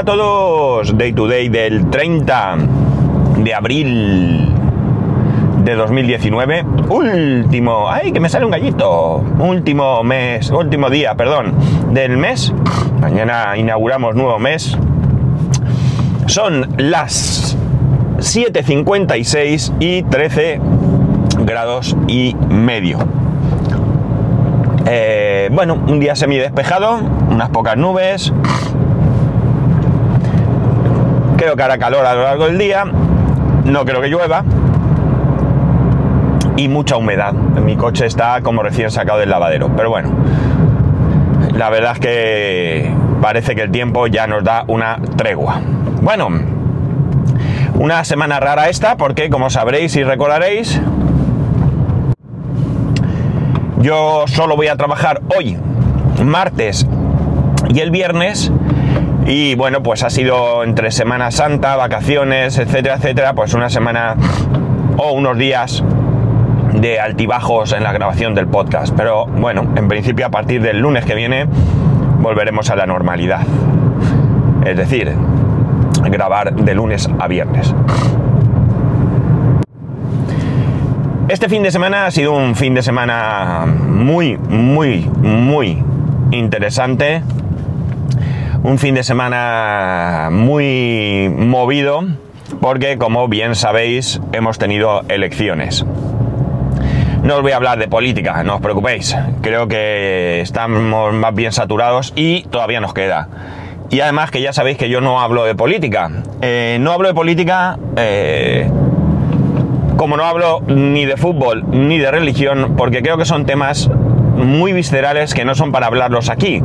Hola a todos, Day to Day del 30 de abril de 2019, último, ay, que me sale un gallito, último mes, último día, perdón, del mes, mañana inauguramos nuevo mes, son las 7.56 y 13 grados y medio. Eh, bueno, un día semi despejado, unas pocas nubes. Creo que hará calor a lo largo del día. No creo que llueva. Y mucha humedad. Mi coche está como recién sacado del lavadero. Pero bueno, la verdad es que parece que el tiempo ya nos da una tregua. Bueno, una semana rara esta porque como sabréis y recordaréis, yo solo voy a trabajar hoy, martes y el viernes. Y bueno, pues ha sido entre Semana Santa, vacaciones, etcétera, etcétera, pues una semana o unos días de altibajos en la grabación del podcast. Pero bueno, en principio a partir del lunes que viene volveremos a la normalidad. Es decir, grabar de lunes a viernes. Este fin de semana ha sido un fin de semana muy, muy, muy interesante. Un fin de semana muy movido porque, como bien sabéis, hemos tenido elecciones. No os voy a hablar de política, no os preocupéis. Creo que estamos más bien saturados y todavía nos queda. Y además que ya sabéis que yo no hablo de política. Eh, no hablo de política... Eh, como no hablo ni de fútbol ni de religión, porque creo que son temas muy viscerales que no son para hablarlos aquí.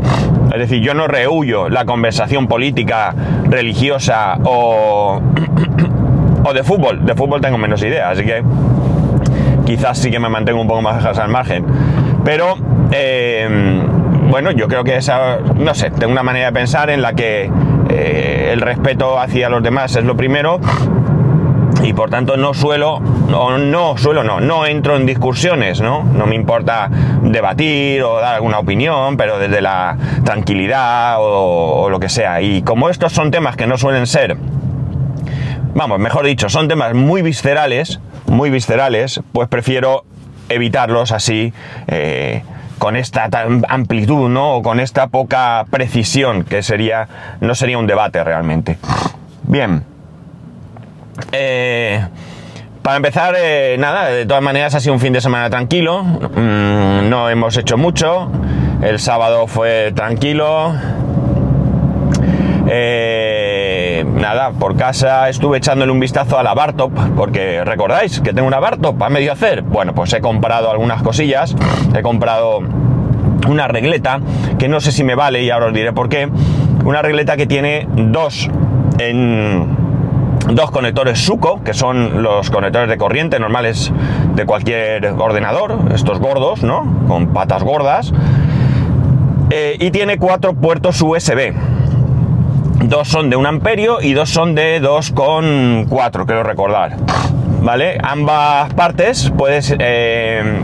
Es decir, yo no rehuyo la conversación política, religiosa o, o de fútbol. De fútbol tengo menos idea, así que quizás sí que me mantengo un poco más al margen. Pero, eh, bueno, yo creo que esa, no sé, tengo una manera de pensar en la que eh, el respeto hacia los demás es lo primero y por tanto no suelo, no, no suelo, no, no entro en discusiones, ¿no? No me importa debatir o dar alguna opinión, pero desde la tranquilidad o, lo que sea. Y como estos son temas que no suelen ser, vamos, mejor dicho, son temas muy viscerales, muy viscerales, pues prefiero evitarlos así. Eh, con esta amplitud, ¿no? O con esta poca precisión, que sería, no sería un debate realmente. Bien. Eh, para empezar, eh, nada, de todas maneras ha sido un fin de semana tranquilo. Mm, no hemos hecho mucho. El sábado fue tranquilo. Eh, nada, por casa estuve echándole un vistazo a la Bartop, porque recordáis que tengo una Bartop a medio hacer. Bueno, pues he comprado algunas cosillas. He comprado una regleta que no sé si me vale y ahora os diré por qué. Una regleta que tiene dos en dos conectores Suco, que son los conectores de corriente normales de cualquier ordenador, estos gordos, ¿no? Con patas gordas. Eh, y tiene cuatro puertos USB. Dos son de un amperio y dos son de 2,4, quiero recordar. ¿Vale? Ambas partes puedes eh,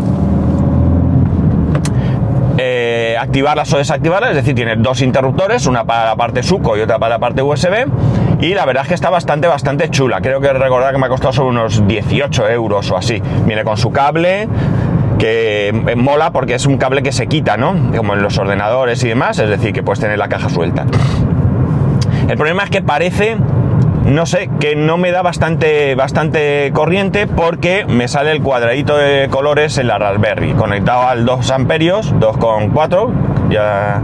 eh, activarlas o desactivarlas, es decir, tiene dos interruptores, una para la parte suco y otra para la parte USB. Y la verdad es que está bastante, bastante chula. Creo que recordar que me ha costado sobre unos 18 euros o así. Viene con su cable, que mola porque es un cable que se quita, ¿no? Como en los ordenadores y demás, es decir, que puedes tener la caja suelta. El problema es que parece, no sé, que no me da bastante, bastante corriente porque me sale el cuadradito de colores en la Raspberry, conectado al 2 amperios, 2,4, ya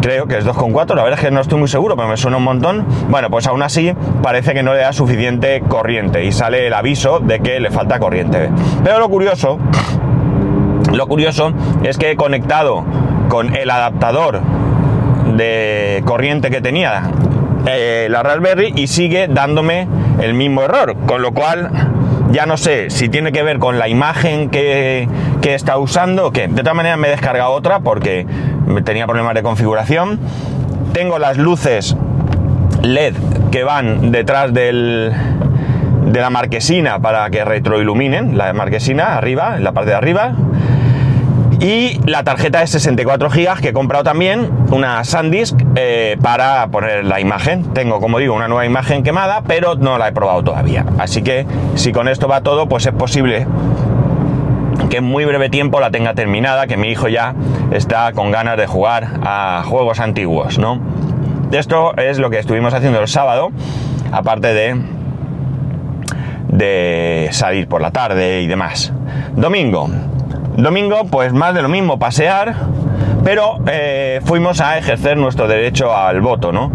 creo que es 2,4, la verdad es que no estoy muy seguro, pero me suena un montón. Bueno, pues aún así parece que no le da suficiente corriente y sale el aviso de que le falta corriente. Pero lo curioso, lo curioso es que he conectado con el adaptador de corriente que tenía eh, la Raspberry y sigue dándome el mismo error, con lo cual ya no sé si tiene que ver con la imagen que, que está usando o qué. De todas maneras me he descargado otra porque tenía problemas de configuración. Tengo las luces LED que van detrás del, de la marquesina para que retroiluminen la marquesina arriba, en la parte de arriba. Y la tarjeta de 64 GB que he comprado también, una SanDisk eh, para poner la imagen. Tengo, como digo, una nueva imagen quemada, pero no la he probado todavía. Así que si con esto va todo, pues es posible que en muy breve tiempo la tenga terminada, que mi hijo ya está con ganas de jugar a juegos antiguos, ¿no? Esto es lo que estuvimos haciendo el sábado, aparte de, de salir por la tarde y demás. Domingo. Domingo, pues más de lo mismo, pasear, pero eh, fuimos a ejercer nuestro derecho al voto, ¿no?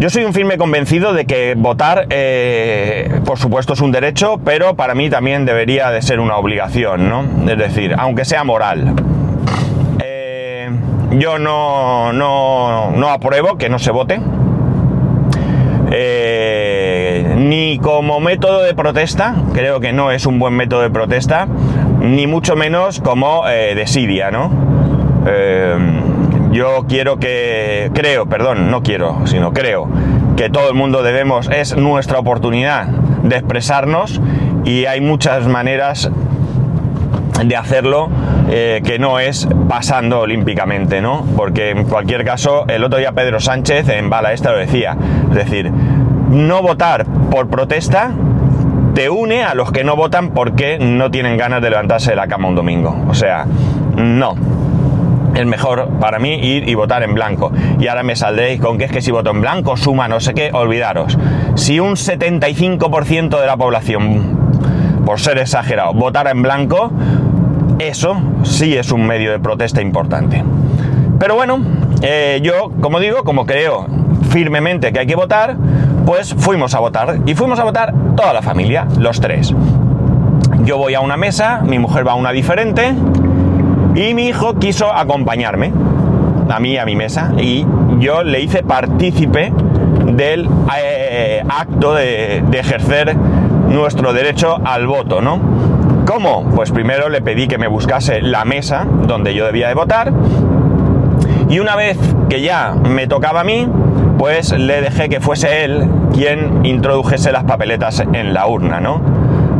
Yo soy un firme convencido de que votar, eh, por supuesto, es un derecho, pero para mí también debería de ser una obligación, ¿no? Es decir, aunque sea moral. Eh, yo no, no, apruebo que no se vote. Ni como método de protesta, creo que no es un buen método de protesta, ni mucho menos como desidia, ¿no? Yo quiero que, creo, perdón, no quiero, sino creo que todo el mundo debemos, es nuestra oportunidad de expresarnos y hay muchas maneras de hacerlo eh, que no es pasando olímpicamente, ¿no? Porque en cualquier caso, el otro día Pedro Sánchez en Bala Esta lo decía, es decir, no votar por protesta te une a los que no votan porque no tienen ganas de levantarse de la cama un domingo. O sea, no es mejor para mí ir y votar en blanco. Y ahora me saldréis con que es que si voto en blanco suma no sé qué, olvidaros. Si un 75% de la población, por ser exagerado, votara en blanco, eso sí es un medio de protesta importante. Pero bueno, eh, yo, como digo, como creo firmemente que hay que votar, pues fuimos a votar. Y fuimos a votar toda la familia, los tres. Yo voy a una mesa, mi mujer va a una diferente y mi hijo quiso acompañarme, a mí, a mi mesa, y yo le hice partícipe del eh, acto de, ejercer nuestro derecho al voto, ¿no? ¿Cómo? Pues primero le pedí que me buscase la mesa donde yo debía de votar y una vez que ya me tocaba a mí, pues le dejé que fuese él quien introdujese las papeletas en la urna, ¿no?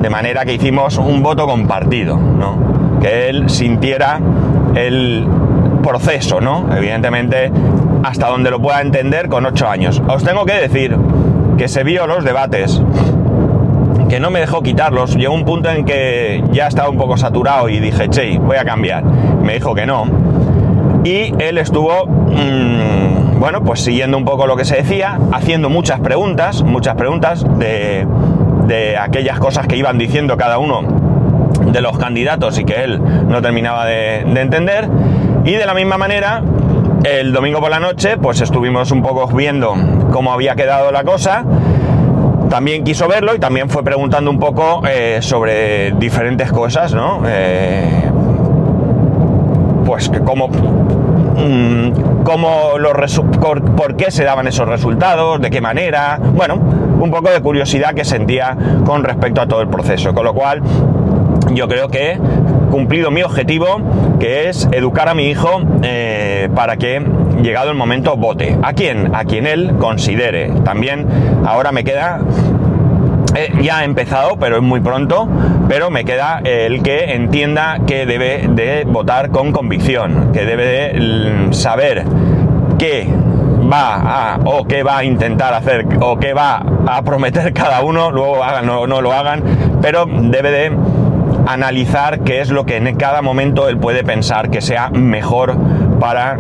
De manera que hicimos un voto compartido, ¿no? que él sintiera el proceso, ¿no? Evidentemente, hasta donde lo pueda entender con ocho años. Os tengo que decir que se vio los debates, que no me dejó quitarlos. Llegó un punto en que ya estaba un poco saturado y dije, che, voy a cambiar. Me dijo que no. Y él estuvo, mmm, bueno, pues siguiendo un poco lo que se decía, haciendo muchas preguntas, muchas preguntas de, de aquellas cosas que iban diciendo cada uno de los candidatos y que él no terminaba de, entender. Y de la misma manera, el domingo por la noche, pues estuvimos un poco viendo cómo había quedado la cosa. También quiso verlo y también fue preguntando un poco eh, sobre diferentes cosas, ¿no? Eh, pues cómo, mm, cómo los por qué se daban esos resultados, de qué manera, bueno, un poco de curiosidad que sentía con respecto a todo el proceso, con lo cual yo creo que he cumplido mi objetivo, que es educar a mi hijo eh, para que, llegado el momento, vote. ¿A quién? A quien él considere. También ahora me queda eh, ya ha empezado, pero es muy pronto, pero me queda el que entienda que debe de votar con convicción, que debe de saber qué va a, o qué va a intentar hacer, o qué va a prometer cada uno, luego hagan o no lo hagan, pero debe de analizar qué es lo que en cada momento él puede pensar que sea mejor para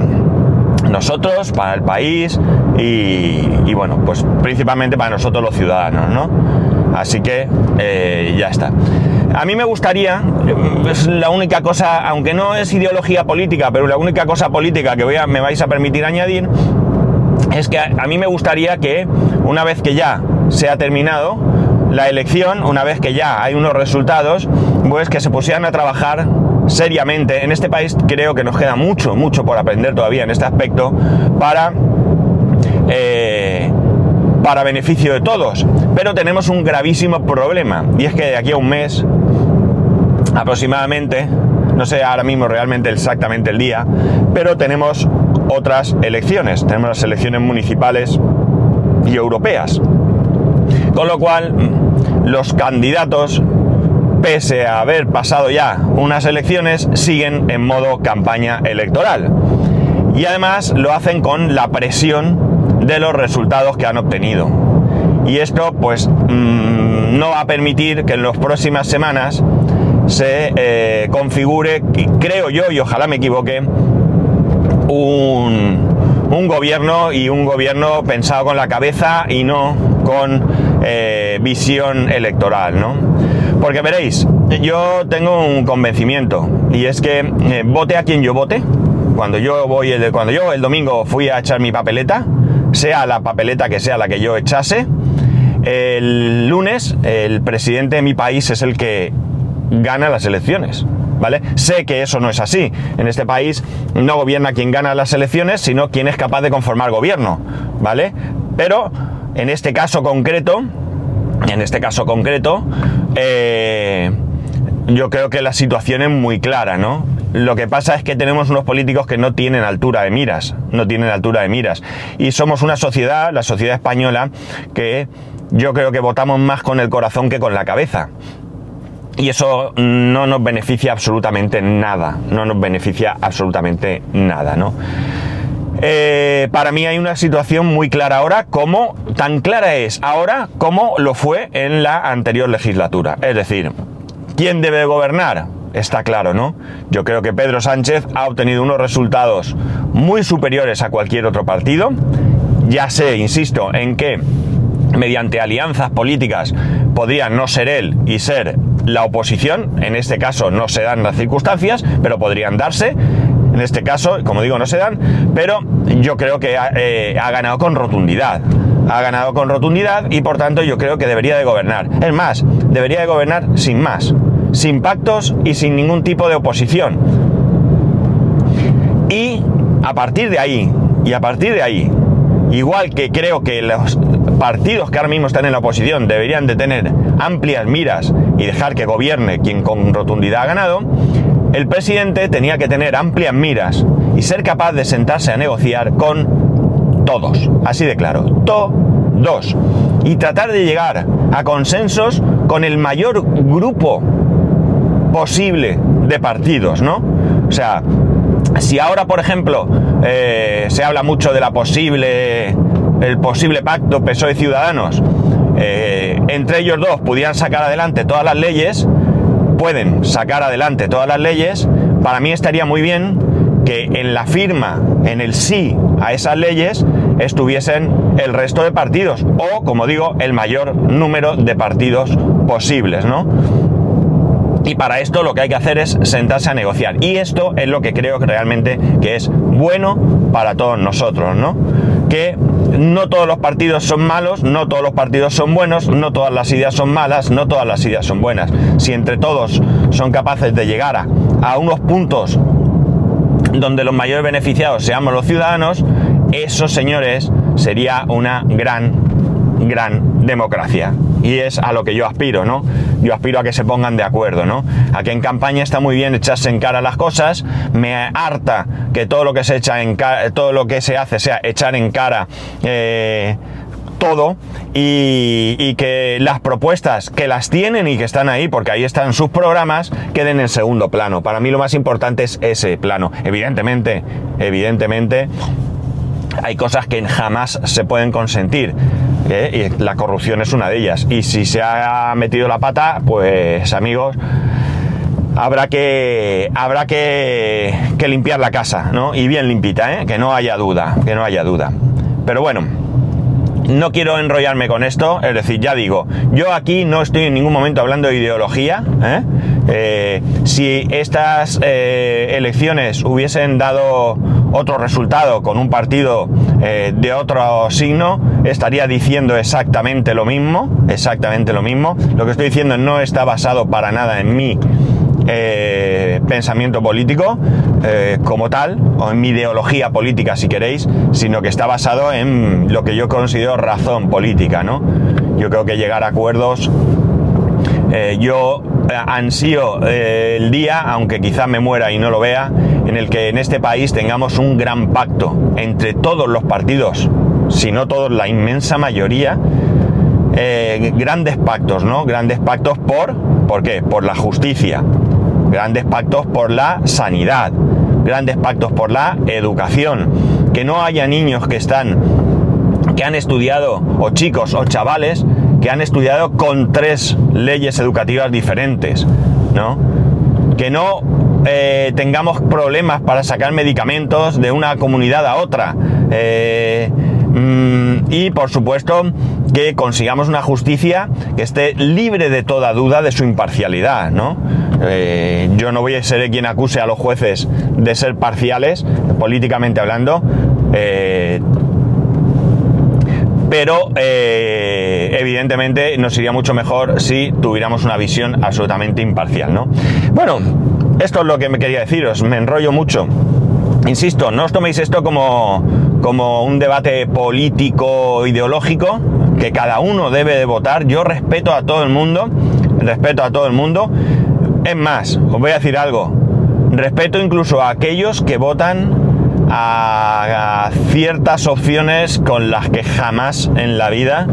nosotros, para el país y, bueno, pues principalmente para nosotros los ciudadanos, ¿no? Así que eh, ya está. A mí me gustaría, es la única cosa, aunque no es ideología política, pero la única cosa política que voy a, me vais a permitir añadir, es que a mí me gustaría que una vez que ya se ha terminado, la elección, una vez que ya hay unos resultados, pues que se pusieran a trabajar seriamente. En este país creo que nos queda mucho, mucho por aprender todavía en este aspecto para... Eh, para beneficio de todos. Pero tenemos un gravísimo problema y es que de aquí a un mes aproximadamente, no sé ahora mismo realmente exactamente el día, pero tenemos otras elecciones. Tenemos las elecciones municipales y europeas. Con lo cual, los candidatos pese a haber pasado ya unas elecciones, siguen en modo campaña electoral. Y además lo hacen con la presión de los resultados que han obtenido. Y esto pues mm, no va a permitir que en las próximas semanas se eh, configure, creo yo, y ojalá me equivoque, un, un, gobierno y un gobierno pensado con la cabeza y no con eh, visión electoral, ¿no? Porque veréis, yo tengo un convencimiento y es que eh, vote a quien yo vote. Cuando yo voy, el, cuando yo el domingo fui a echar mi papeleta, sea la papeleta que sea la que yo echase, el lunes el presidente de mi país es el que gana las elecciones. ¿Vale? Sé que eso no es así. En este país no gobierna quien gana las elecciones, sino quien es capaz de conformar gobierno, ¿vale? Pero en este caso concreto, en este caso concreto, eh, yo creo que la situación es muy clara, ¿no? Lo que pasa es que tenemos unos políticos que no tienen altura de miras, no tienen altura de miras. Y somos una sociedad, la sociedad española, que yo creo que votamos más con el corazón que con la cabeza. Y eso no nos beneficia absolutamente nada, no nos beneficia absolutamente nada, ¿no? Eh, para mí hay una situación muy clara ahora, como tan clara es ahora como lo fue en la anterior legislatura. Es decir, ¿quién debe gobernar? Está claro, ¿no? Yo creo que Pedro Sánchez ha obtenido unos resultados muy superiores a cualquier otro partido. Ya sé, insisto, en que mediante alianzas políticas podría no ser él y ser la oposición. En este caso no se dan las circunstancias, pero podrían darse. En este caso, como digo, no se dan, pero yo creo que ha, eh, ha ganado con rotundidad. Ha ganado con rotundidad y por tanto yo creo que debería de gobernar. Es más, debería de gobernar sin más, sin pactos y sin ningún tipo de oposición. Y a partir de ahí, y a partir de ahí, igual que creo que los partidos que ahora mismo están en la oposición deberían de tener amplias miras y dejar que gobierne quien con rotundidad ha ganado, el presidente tenía que tener amplias miras y ser capaz de sentarse a negociar con todos, así de claro, todos, y tratar de llegar a consensos con el mayor grupo posible de partidos, ¿no? O sea, si ahora, por ejemplo, eh, se habla mucho de la posible, el posible pacto PSOE Ciudadanos, eh, entre ellos dos pudieran sacar adelante todas las leyes, pueden sacar adelante todas las leyes, para mí estaría muy bien que en la firma, en el sí a esas leyes, estuviesen el resto de partidos, o, como digo, el mayor número de partidos posibles, ¿no? Y para esto lo que hay que hacer es sentarse a negociar. Y esto es lo que creo que realmente que es bueno para todos nosotros, ¿no? Que no todos los partidos son malos, no todos los partidos son buenos, no todas las ideas son malas, no todas las ideas son buenas. Si entre todos son capaces de llegar a, a unos puntos donde los mayores beneficiados seamos los ciudadanos, eso, señores, sería una gran, gran democracia. Y es a lo que yo aspiro, ¿no? Yo aspiro a que se pongan de acuerdo, ¿no? A que en campaña está muy bien echarse en cara las cosas, me harta que todo lo que se echa en todo lo que se hace sea echar en cara eh, todo y, y, que las propuestas que las tienen y que están ahí, porque ahí están sus programas, queden en segundo plano. Para mí lo más importante es ese plano. Evidentemente, evidentemente, hay cosas que jamás se pueden consentir. ¿eh? Y la corrupción es una de ellas. Y si se ha metido la pata, pues amigos, habrá que habrá que, que limpiar la casa, ¿no? Y bien limpita, ¿eh? Que no haya duda, que no haya duda. Pero bueno, no quiero enrollarme con esto, es decir, ya digo, yo aquí no estoy en ningún momento hablando de ideología. ¿eh? Eh, si estas eh, elecciones hubiesen dado otro resultado con un partido eh, de otro signo, estaría diciendo exactamente lo mismo, exactamente lo mismo. Lo que estoy diciendo no está basado para nada en eh, pensamiento político como tal, o en mi ideología política si queréis, sino que está basado en lo que yo considero razón política, ¿no? Yo creo que llegar a acuerdos, yo ansío eh, el día, aunque quizá me muera y no lo vea, en el que en este país tengamos un gran pacto entre todos los partidos, si no todos, la inmensa mayoría, eh, grandes pactos, ¿no? Grandes pactos por, ¿por qué? Por la justicia, grandes pactos por la sanidad, grandes pactos por la educación, que no haya niños que están, que han estudiado, o chicos o chavales, que han estudiado con tres leyes educativas diferentes, ¿no? Que no eh, tengamos problemas para sacar medicamentos de una comunidad a otra. Eh, mm, y por supuesto que consigamos una justicia que esté libre de toda duda de su imparcialidad, ¿no? Eh, yo no voy a ser quien acuse a los jueces de ser parciales, políticamente hablando, pero evidentemente nos iría mucho mejor si tuviéramos una visión absolutamente imparcial, ¿no? Bueno, esto es lo que me quería deciros, me enrollo mucho. Insisto, no os toméis esto como, como un debate político ideológico, que cada uno debe de votar. Yo respeto a todo el mundo, respeto a todo el mundo. Es más, os voy a decir algo, respeto incluso a aquellos que votan a, ciertas opciones con las que jamás en la vida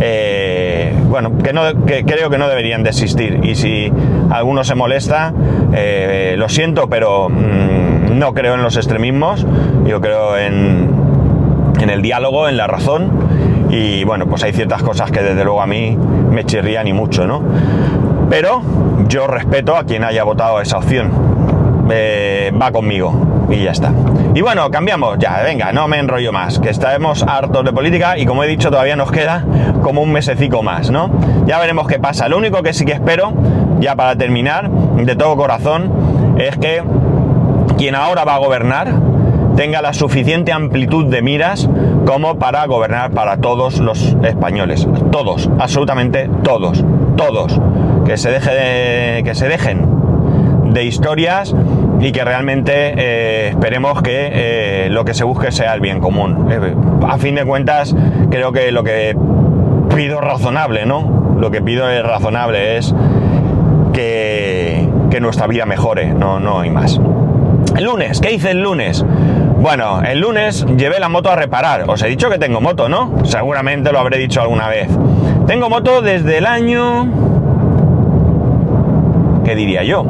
eh, bueno, que, no, creo que no deberían de existir. Y si alguno se molesta, eh, lo siento, pero mm, no creo en los extremismos. Yo creo en, en el diálogo, en la razón. Y bueno, pues hay ciertas cosas que desde luego a mí me chirrían y mucho, ¿no? Pero yo respeto a quien haya votado esa opción. Eh, va conmigo y ya está. Y bueno, cambiamos ya, venga, no me enrollo más, que estaremos hartos de política y como he dicho todavía nos queda como un mesecico más, ¿no? Ya veremos qué pasa. Lo único que sí que espero, ya para terminar, de todo corazón, es que quien ahora va a gobernar tenga la suficiente amplitud de miras como para gobernar para todos los españoles. Todos, absolutamente todos, todos. Que se, deje que se dejen de historias y que realmente eh, esperemos que eh, lo que se busque sea el bien común. Eh, a fin de cuentas, creo que lo que pido razonable, ¿no? Lo que pido es razonable, es que, que nuestra vida mejore, no, no hay más. El lunes, ¿qué hice el lunes? Bueno, el lunes llevé la moto a reparar. Os he dicho que tengo moto, ¿no? Seguramente lo habré dicho alguna vez. Tengo moto desde el año... ¿Qué diría yo?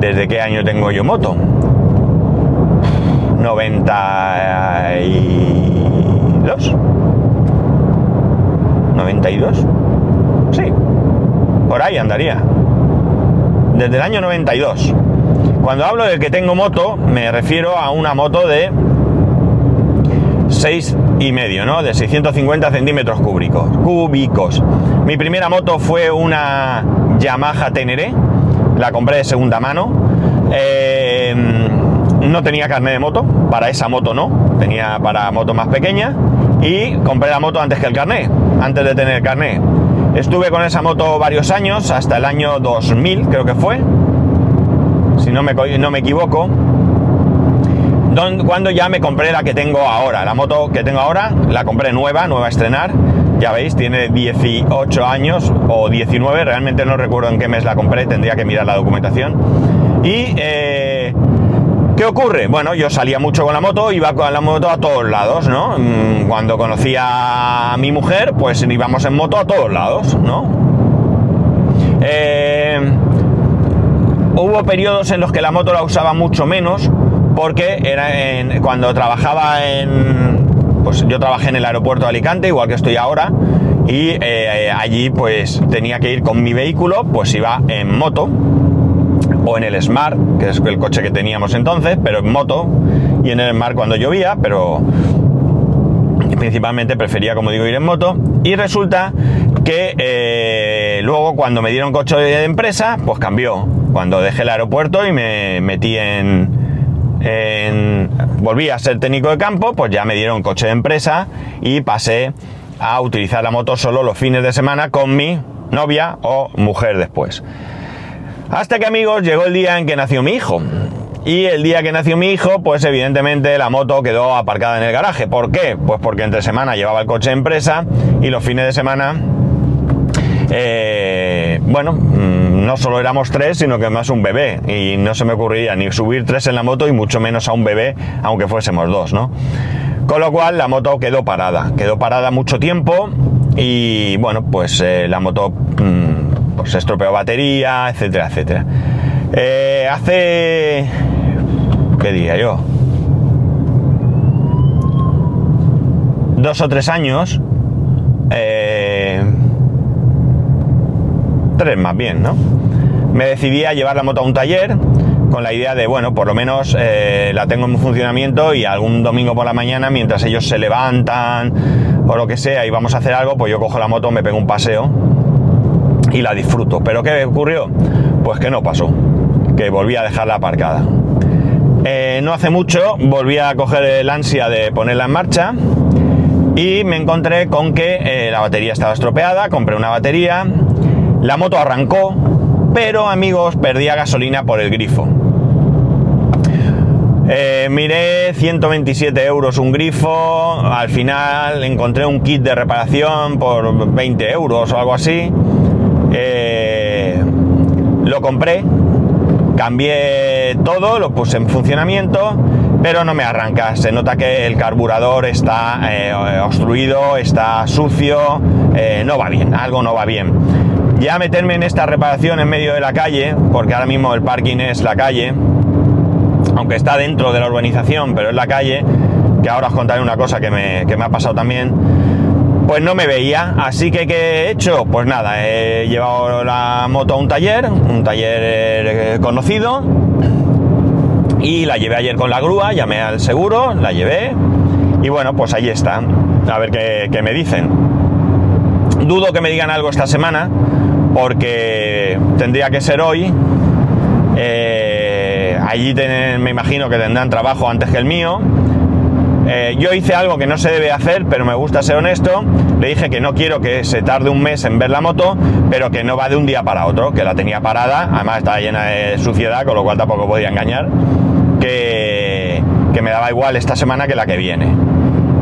¿Desde qué año tengo yo moto? 92. 92. Sí. Por ahí andaría. Desde el año 92. Cuando hablo de que tengo moto, me refiero a una moto de 6 y medio, ¿no? De 650 centímetros cúbicos. Cúbicos. Mi primera moto fue una Yamaha Teneré la compré de segunda mano. Eh, no tenía carnet de moto, para esa moto no, tenía para moto más pequeña y compré la moto antes que el carnet, antes de tener el carnet. Estuve con esa moto varios años, hasta el año 2000 creo que fue, si no me, no me equivoco, cuando ya me compré la que tengo ahora. La moto que tengo ahora la compré nueva, nueva a estrenar, ya veis, tiene 18 años o 19, realmente no recuerdo en qué mes la compré, tendría que mirar la documentación. Y, eh, ¿qué ocurre? Bueno, yo salía mucho con la moto, iba con la moto a todos lados, ¿no? Mm, cuando conocía a mi mujer, pues íbamos en moto a todos lados, ¿no? Eh, hubo periodos en los que la moto la usaba mucho menos, porque era cuando trabajaba en, pues yo trabajé en el aeropuerto de Alicante, igual que estoy ahora, y eh, allí pues tenía que ir con mi vehículo, pues iba en moto o en el Smart, que es el coche que teníamos entonces, pero en moto y en el Smart cuando llovía, pero principalmente prefería, como digo, ir en moto. Y resulta que eh, luego cuando me dieron coche de empresa, pues cambió. Cuando dejé el aeropuerto y me metí en, volví a ser técnico de campo, pues ya me dieron coche de empresa y pasé a utilizar la moto solo los fines de semana con mi novia o mujer después. Hasta que amigos llegó el día en que nació mi hijo. Y el día que nació mi hijo, pues evidentemente la moto quedó aparcada en el garaje. ¿Por qué? Pues porque entre semana llevaba el coche de empresa y los fines de semana eh, bueno, mm, no solo éramos tres, sino que más un bebé. Y no se me ocurría ni subir tres en la moto y mucho menos a un bebé, aunque fuésemos dos, ¿no? Con lo cual la moto quedó parada. Quedó parada mucho tiempo y bueno, pues eh, la moto mm, pues, estropeó batería, etcétera, etcétera. Eh, hace... ¿Qué diría yo? Dos o tres años. Eh, tres más bien, ¿no? Me decidí a llevar la moto a un taller con la idea de, bueno, por lo menos eh, la tengo en funcionamiento y algún domingo por la mañana, mientras ellos se levantan o lo que sea y vamos a hacer algo, pues yo cojo la moto, me pego un paseo y la disfruto. ¿Pero qué ocurrió? Pues que no pasó, que volví a dejarla aparcada. Eh, no hace mucho volví a coger el ansia de ponerla en marcha y me encontré con que eh, la batería estaba estropeada, compré una batería, la moto arrancó, pero amigos, perdía gasolina por el grifo. Eh, miré 127 euros un grifo, al final encontré un kit de reparación por 20 euros o algo así. Eh, lo compré, cambié todo, lo puse en funcionamiento, pero no me arranca. Se nota que el carburador está eh, obstruido, está sucio, no va bien, algo no va bien. Ya meterme en esta reparación en medio de la calle, porque ahora mismo el parking es la calle, aunque está dentro de la urbanización, pero es la calle, que ahora os contaré una cosa que me, ha pasado también, pues no me veía. Así que ¿qué he hecho? Pues nada, he llevado la moto a un taller, un taller eh, conocido, y la llevé ayer con la grúa, llamé al seguro, la llevé, y bueno, pues ahí está, a ver qué me dicen. Dudo que me digan algo esta semana, porque tendría que ser hoy. Eh, allí me imagino que tendrán trabajo antes que el mío. Eh, yo hice algo que no se debe hacer, pero me gusta ser honesto. Le dije que no quiero que se tarde un mes en ver la moto, pero que no va de un día para otro, que la tenía parada, además estaba llena de suciedad, con lo cual tampoco podía engañar, que, que me daba igual esta semana que la que viene.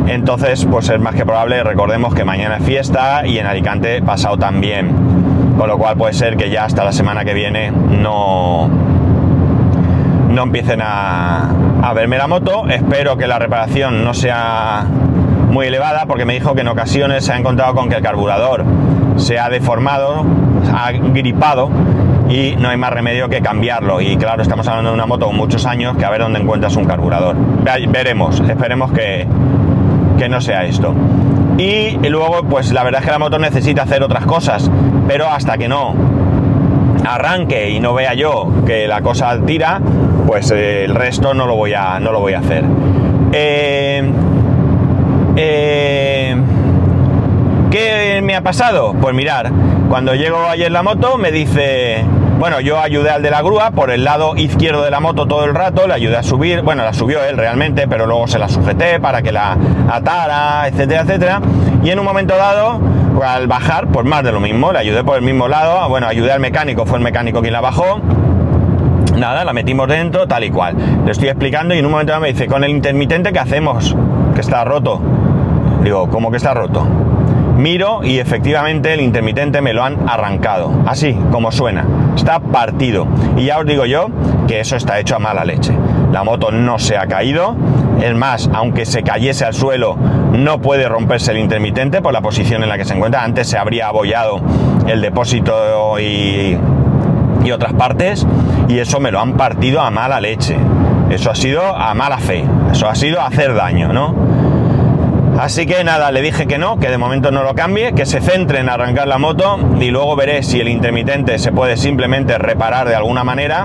Entonces, pues es más que probable, recordemos que mañana es fiesta y en Alicante pasado también con lo cual puede ser que ya hasta la semana que viene no, no empiecen a, a verme la moto. Espero que la reparación no sea muy elevada porque me dijo que en ocasiones se ha encontrado con que el carburador se ha deformado, ha gripado y no hay más remedio que cambiarlo. Y claro, estamos hablando de una moto con muchos años que a ver dónde encuentras un carburador. Veremos, esperemos que, que no sea esto. Y luego, pues la verdad es que la moto necesita hacer otras cosas, pero hasta que no arranque y no vea yo que la cosa tira, pues eh, el resto no lo voy a, no lo voy a hacer. Eh, eh, ¿Qué me ha pasado? Pues mirar, cuando llego ayer la moto me dice, bueno, yo ayudé al de la grúa por el lado izquierdo de la moto todo el rato, le ayudé a subir, bueno, la subió él realmente, pero luego se la sujeté para que la atara, etcétera, etcétera. Y en un momento dado, al bajar, pues más de lo mismo, le ayudé por el mismo lado, bueno, ayudé al mecánico, fue el mecánico quien la bajó. Nada, la metimos dentro, tal y cual. Le estoy explicando y en un momento me dice, con el intermitente, ¿qué hacemos? Que está roto. Digo, ¿cómo que está roto? Miro y efectivamente el intermitente me lo han arrancado, así como suena, está partido. Y ya os digo yo que eso está hecho a mala leche. La moto no se ha caído, es más, aunque se cayese al suelo, no puede romperse el intermitente por la posición en la que se encuentra. Antes se habría abollado el depósito y, y otras partes, y eso me lo han partido a mala leche. Eso ha sido a mala fe, eso ha sido hacer daño, ¿no? Así que nada, le dije que no, que de momento no lo cambie, que se centre en arrancar la moto y luego veré si el intermitente se puede simplemente reparar de alguna manera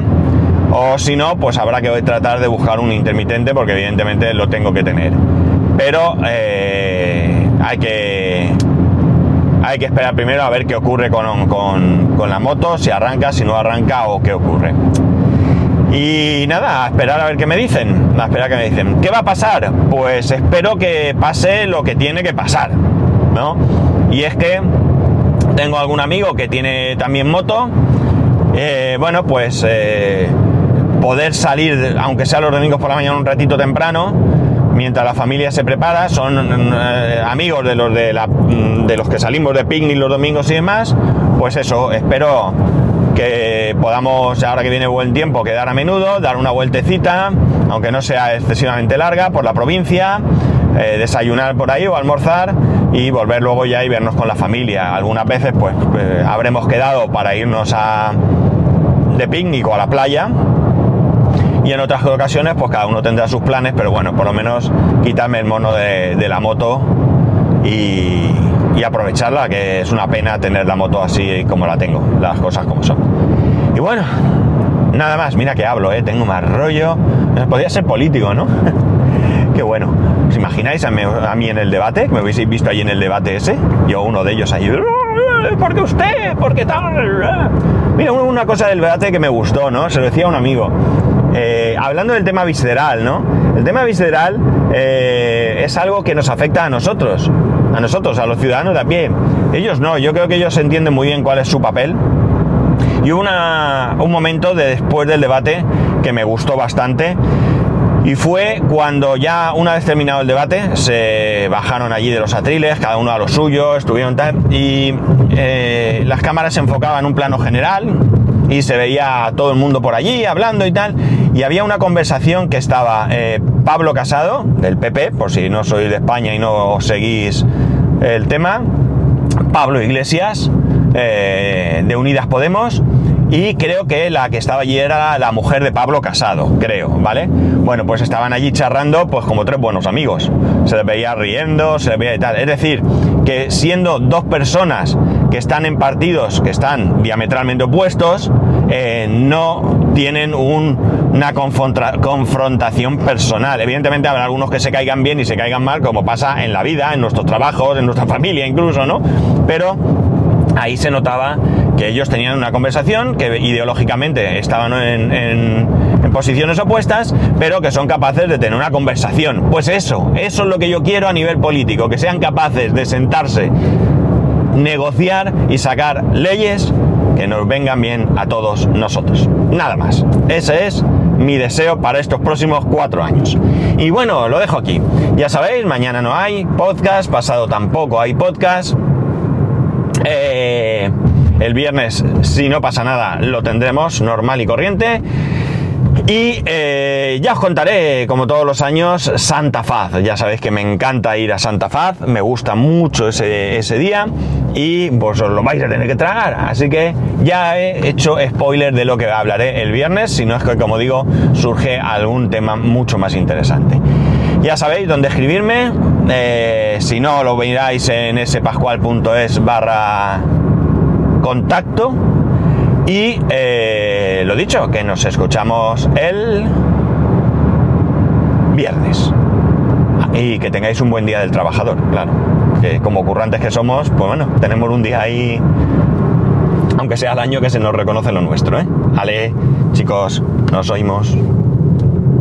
o si no, pues habrá que tratar de buscar un intermitente porque evidentemente lo tengo que tener. Pero eh, hay que hay que esperar primero a ver qué ocurre con, con la moto, si arranca, si no arranca o qué ocurre. Y nada, a esperar a ver qué me dicen. A esperar a que me dicen. ¿Qué va a pasar? Pues espero que pase lo que tiene que pasar, ¿no? Y es que tengo algún amigo que tiene también moto. Eh, bueno, pues eh, poder salir, aunque sea los domingos por la mañana un ratito temprano, mientras la familia se prepara, son eh, amigos de los de, los que salimos de picnic los domingos y demás, pues eso, espero que podamos, ahora que viene buen tiempo, quedar a menudo, dar una vueltecita, aunque no sea excesivamente larga, por la provincia, eh, desayunar por ahí o almorzar y volver luego ya y vernos con la familia. Algunas veces pues eh, habremos quedado para irnos a, de picnic o a la playa y en otras ocasiones pues cada uno tendrá sus planes, pero bueno, por lo menos quitarme el mono de, la moto y, aprovecharla, que es una pena tener la moto así como la tengo, las cosas como son. Y bueno, nada más, mira que hablo, ¿eh? tengo más rollo, podría ser político, ¿no? Qué bueno. ¿Os imagináis a mí, en el debate? ¿Me habéis visto ahí en el debate ese? Yo uno de ellos ahí. ¿Por qué usted? ¿Por qué tal? Mira, una cosa del debate que me gustó, ¿no? Se lo decía a un amigo. Eh, hablando del tema visceral, ¿no? El tema visceral eh, es algo que nos afecta a nosotros, a nosotros, a los ciudadanos pie. Ellos no, yo creo que ellos entienden muy bien cuál es su papel. Y hubo un momento de, después del debate que me gustó bastante. Y fue cuando ya, una vez terminado el debate, se bajaron allí de los atriles, cada uno a lo suyo, estuvieron tal, y eh, las cámaras se enfocaban en un plano general, y se veía todo el mundo por allí hablando y tal. Y había una conversación que estaba eh, Pablo Casado, del PP, por si no sois de España y no seguís el tema, Pablo Iglesias, eh, de Unidas Podemos, y creo que la que estaba allí era la mujer de Pablo Casado, creo, ¿vale? Bueno, pues estaban allí charrando, pues como tres buenos amigos. Se les veía riendo, se les veía y tal. Es decir, que siendo dos personas que están en partidos que están diametralmente opuestos, eh, no tienen una confrontación personal. Evidentemente habrá algunos que se caigan bien y se caigan mal, como pasa en la vida, en nuestros trabajos, en nuestra familia incluso, ¿no? Pero ahí se notaba que ellos tenían una conversación, que ideológicamente estaban en, posiciones opuestas, pero que son capaces de tener una conversación. Pues eso, eso es lo que yo quiero a nivel político, que sean capaces de sentarse, negociar y sacar leyes que nos vengan bien a todos nosotros. Nada más. Ese es mi deseo para estos próximos cuatro años. Y bueno, lo dejo aquí. Ya sabéis, mañana no hay podcast, pasado tampoco hay podcast. Eh, el viernes, si no pasa nada, lo tendremos normal y corriente. Y eh, ya os contaré, como todos los años, Santa Faz. Ya sabéis que me encanta ir a Santa Faz, me gusta mucho ese, ese día y vos os lo vais a tener que tragar. Así que ya he hecho spoiler de lo que hablaré el viernes, si no es que, como digo, surge algún tema mucho más interesante. Ya sabéis dónde escribirme, eh, si no lo veráis en spascual.es barra contacto. Y eh, lo dicho, que nos escuchamos el viernes. Y que tengáis un buen día del trabajador, claro. Que como currantes que somos, pues bueno, tenemos un día ahí, aunque sea el año que se nos reconoce lo nuestro, ¿eh? Ale, chicos, nos oímos.